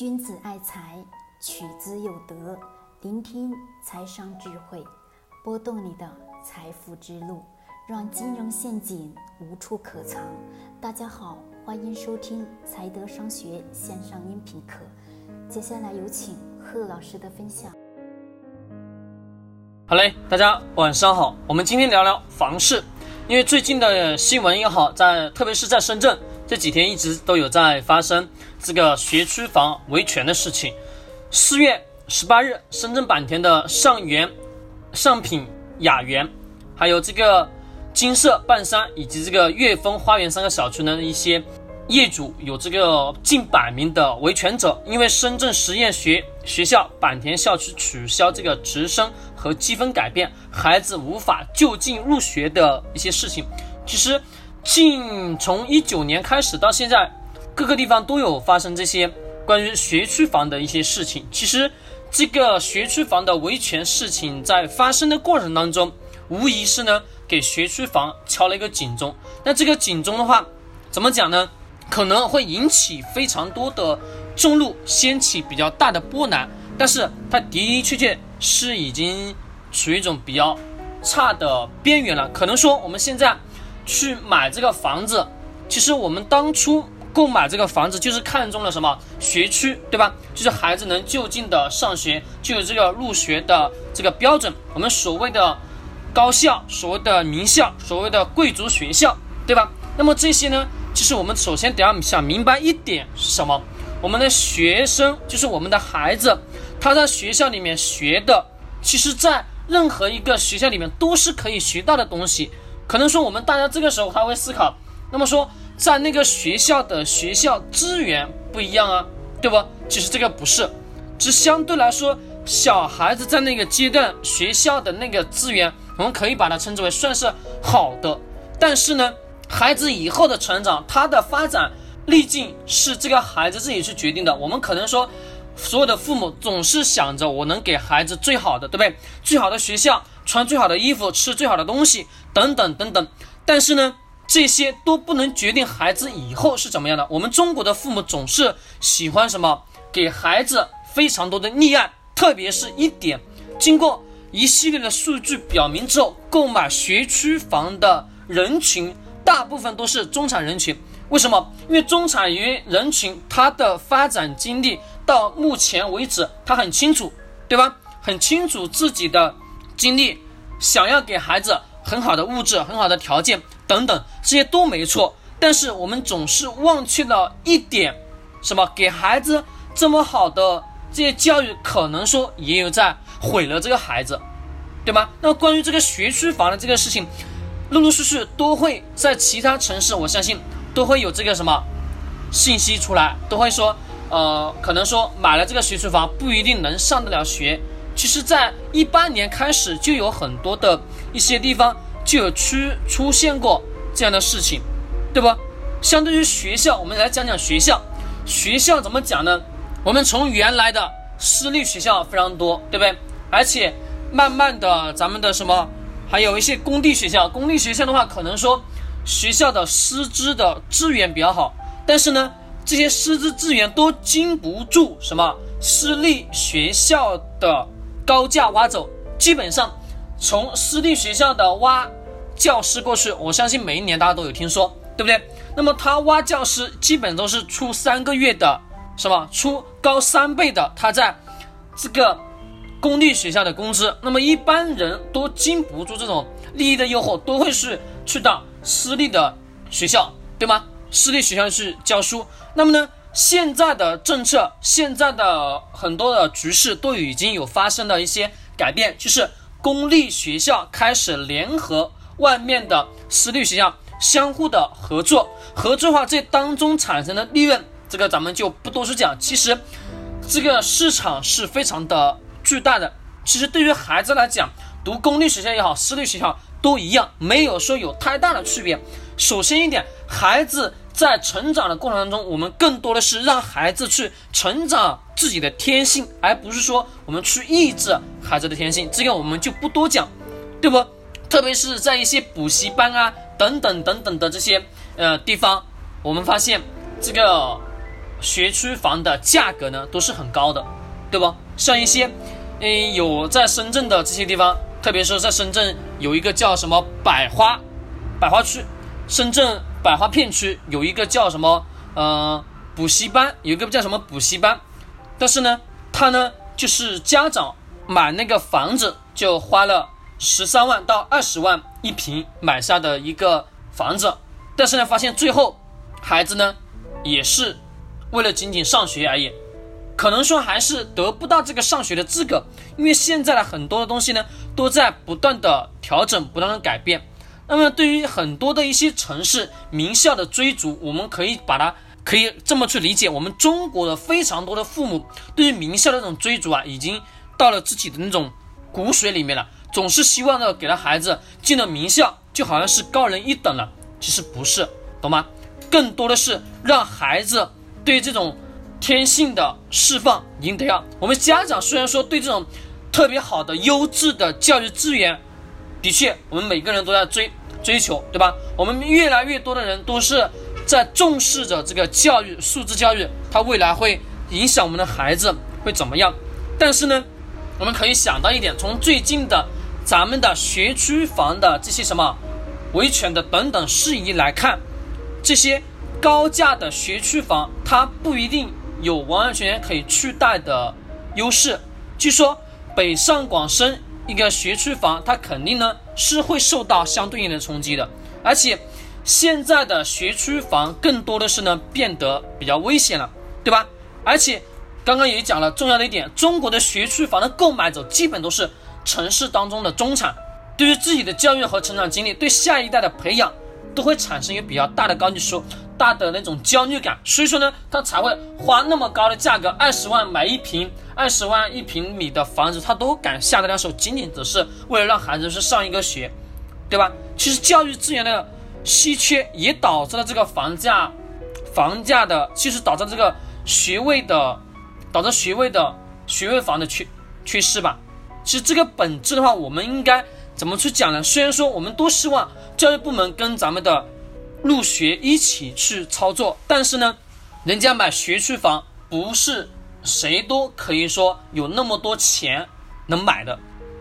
君子爱财，取之有德。聆听财商智慧，拨动你的财富之路，让金融陷阱无处可藏。大家好，欢迎收听财德商学线上音频课。接下来有请贺老师的分享。好嘞，大家晚上好。我们今天聊聊房市，因为最近的新闻也好，在特别是在深圳这几天一直都有在发生这个学区房维权的事情。四月。十八日，深圳坂田的上元、上品雅园，还有这个金色半山以及这个悦丰花园三个小区的一些业主有这个近百名的维权者，因为深圳实验学学校坂田校区取消这个直升和积分改变，孩子无法就近入学的一些事情。其实，近从一九年开始到现在，各个地方都有发生这些关于学区房的一些事情。其实。这个学区房的维权事情在发生的过程当中，无疑是呢给学区房敲了一个警钟。那这个警钟的话，怎么讲呢？可能会引起非常多的众怒，掀起比较大的波澜。但是它的的确确是已经处于一种比较差的边缘了。可能说我们现在去买这个房子，其实我们当初。购买这个房子就是看中了什么学区，对吧？就是孩子能就近的上学，就有这个入学的这个标准。我们所谓的高校、所谓的名校、所谓的贵族学校，对吧？那么这些呢，其实我们首先得要想明白一点是什么？我们的学生就是我们的孩子，他在学校里面学的，其实在任何一个学校里面都是可以学到的东西。可能说我们大家这个时候他会思考，那么说。在那个学校的学校资源不一样啊，对不？其实这个不是，只相对来说，小孩子在那个阶段学校的那个资源，我们可以把它称之为算是好的。但是呢，孩子以后的成长，他的发展历径是这个孩子自己去决定的。我们可能说，所有的父母总是想着我能给孩子最好的，对不对？最好的学校，穿最好的衣服，吃最好的东西，等等等等。但是呢？这些都不能决定孩子以后是怎么样的。我们中国的父母总是喜欢什么？给孩子非常多的溺爱，特别是一点，经过一系列的数据表明之后，购买学区房的人群大部分都是中产人群。为什么？因为中产人群他的发展经历到目前为止，他很清楚，对吧？很清楚自己的经历，想要给孩子很好的物质、很好的条件。等等，这些都没错，但是我们总是忘却了一点，什么？给孩子这么好的这些教育，可能说也有在毁了这个孩子，对吗？那关于这个学区房的这个事情，陆陆续续都会在其他城市，我相信都会有这个什么信息出来，都会说，呃，可能说买了这个学区房不一定能上得了学。其实，在一八年开始就有很多的一些地方。就有出出现过这样的事情，对不？相对于学校，我们来讲讲学校。学校怎么讲呢？我们从原来的私立学校非常多，对不对？而且慢慢的，咱们的什么，还有一些公立学校。公立学校的话，可能说学校的师资的资源比较好，但是呢，这些师资资源都经不住什么私立学校的高价挖走，基本上。从私立学校的挖教师过去，我相信每一年大家都有听说，对不对？那么他挖教师基本都是出三个月的，是吧出高三倍的，他在这个公立学校的工资，那么一般人都经不住这种利益的诱惑，都会是去到私立的学校，对吗？私立学校去教书。那么呢，现在的政策，现在的很多的局势都已经有发生了一些改变，就是。公立学校开始联合外面的私立学校相互的合作，合作的话这当中产生的利润，这个咱们就不多说讲。其实，这个市场是非常的巨大的。其实对于孩子来讲，读公立学校也好，私立学校都一样，没有说有太大的区别。首先一点，孩子。在成长的过程当中，我们更多的是让孩子去成长自己的天性，而不是说我们去抑制孩子的天性。这个我们就不多讲，对不？特别是在一些补习班啊等等等等的这些呃地方，我们发现这个学区房的价格呢都是很高的，对不？像一些，嗯，有在深圳的这些地方，特别是在深圳有一个叫什么百花，百花区，深圳百花片区有一个叫什么，呃，补习班，有一个叫什么补习班，但是呢，他呢就是家长买那个房子就花了十三万到二十万一平买下的一个房子，但是呢，发现最后孩子呢也是为了仅仅上学而已。可能说还是得不到这个上学的资格，因为现在的很多的东西呢，都在不断的调整，不断的改变。那么对于很多的一些城市名校的追逐，我们可以把它可以这么去理解：我们中国的非常多的父母对于名校的那种追逐啊，已经到了自己的那种骨髓里面了，总是希望呢给了孩子进了名校，就好像是高人一等了。其实不是，懂吗？更多的是让孩子对这种。天性的释放一定得要。我们家长虽然说对这种特别好的优质的教育资源，的确我们每个人都在追追求，对吧？我们越来越多的人都是在重视着这个教育，素质教育，它未来会影响我们的孩子会怎么样？但是呢，我们可以想到一点，从最近的咱们的学区房的这些什么维权的等等事宜来看，这些高价的学区房，它不一定。有完完全全可以取代的优势。据说北上广深一个学区房，它肯定呢是会受到相对应的冲击的。而且现在的学区房更多的是呢变得比较危险了，对吧？而且刚刚也讲了重要的一点，中国的学区房的购买者基本都是城市当中的中产，对于自己的教育和成长经历，对下一代的培养都会产生一个比较大的高级数。大的那种焦虑感，所以说呢，他才会花那么高的价格，二十万买一平，二十万一平米的房子，他都敢下得了手，仅仅只是为了让孩子去上一个学，对吧？其实教育资源的稀缺也导致了这个房价，房价的，其实导致这个学位的，导致学位的学位房的缺缺失吧。其实这个本质的话，我们应该怎么去讲呢？虽然说我们都希望教育部门跟咱们的。入学一起去操作，但是呢，人家买学区房不是谁都可以说有那么多钱能买的，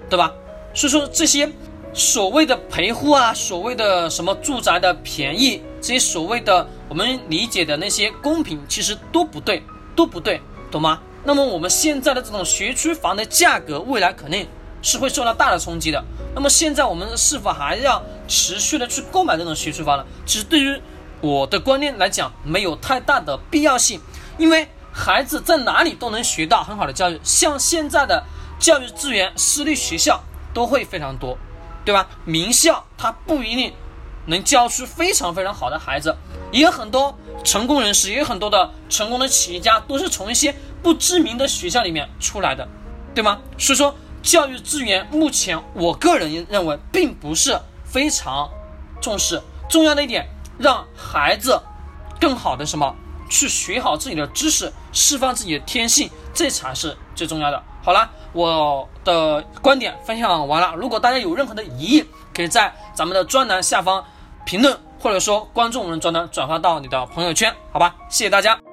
对吧？所以说这些所谓的陪护啊，所谓的什么住宅的便宜，这些所谓的我们理解的那些公平，其实都不对，都不对，懂吗？那么我们现在的这种学区房的价格，未来肯定是会受到大的冲击的。那么现在我们是否还要持续的去购买这种学区房呢？其实对于我的观念来讲，没有太大的必要性，因为孩子在哪里都能学到很好的教育。像现在的教育资源，私立学校都会非常多，对吧？名校它不一定能教出非常非常好的孩子，也有很多成功人士，也有很多的成功的企业家都是从一些不知名的学校里面出来的，对吗？所以说。教育资源目前，我个人认为并不是非常重视。重要的一点，让孩子更好的什么去学好自己的知识，释放自己的天性，这才是最重要的。好了，我的观点分享完了。如果大家有任何的疑义，可以在咱们的专栏下方评论，或者说关注我们的专栏，转发到你的朋友圈，好吧？谢谢大家。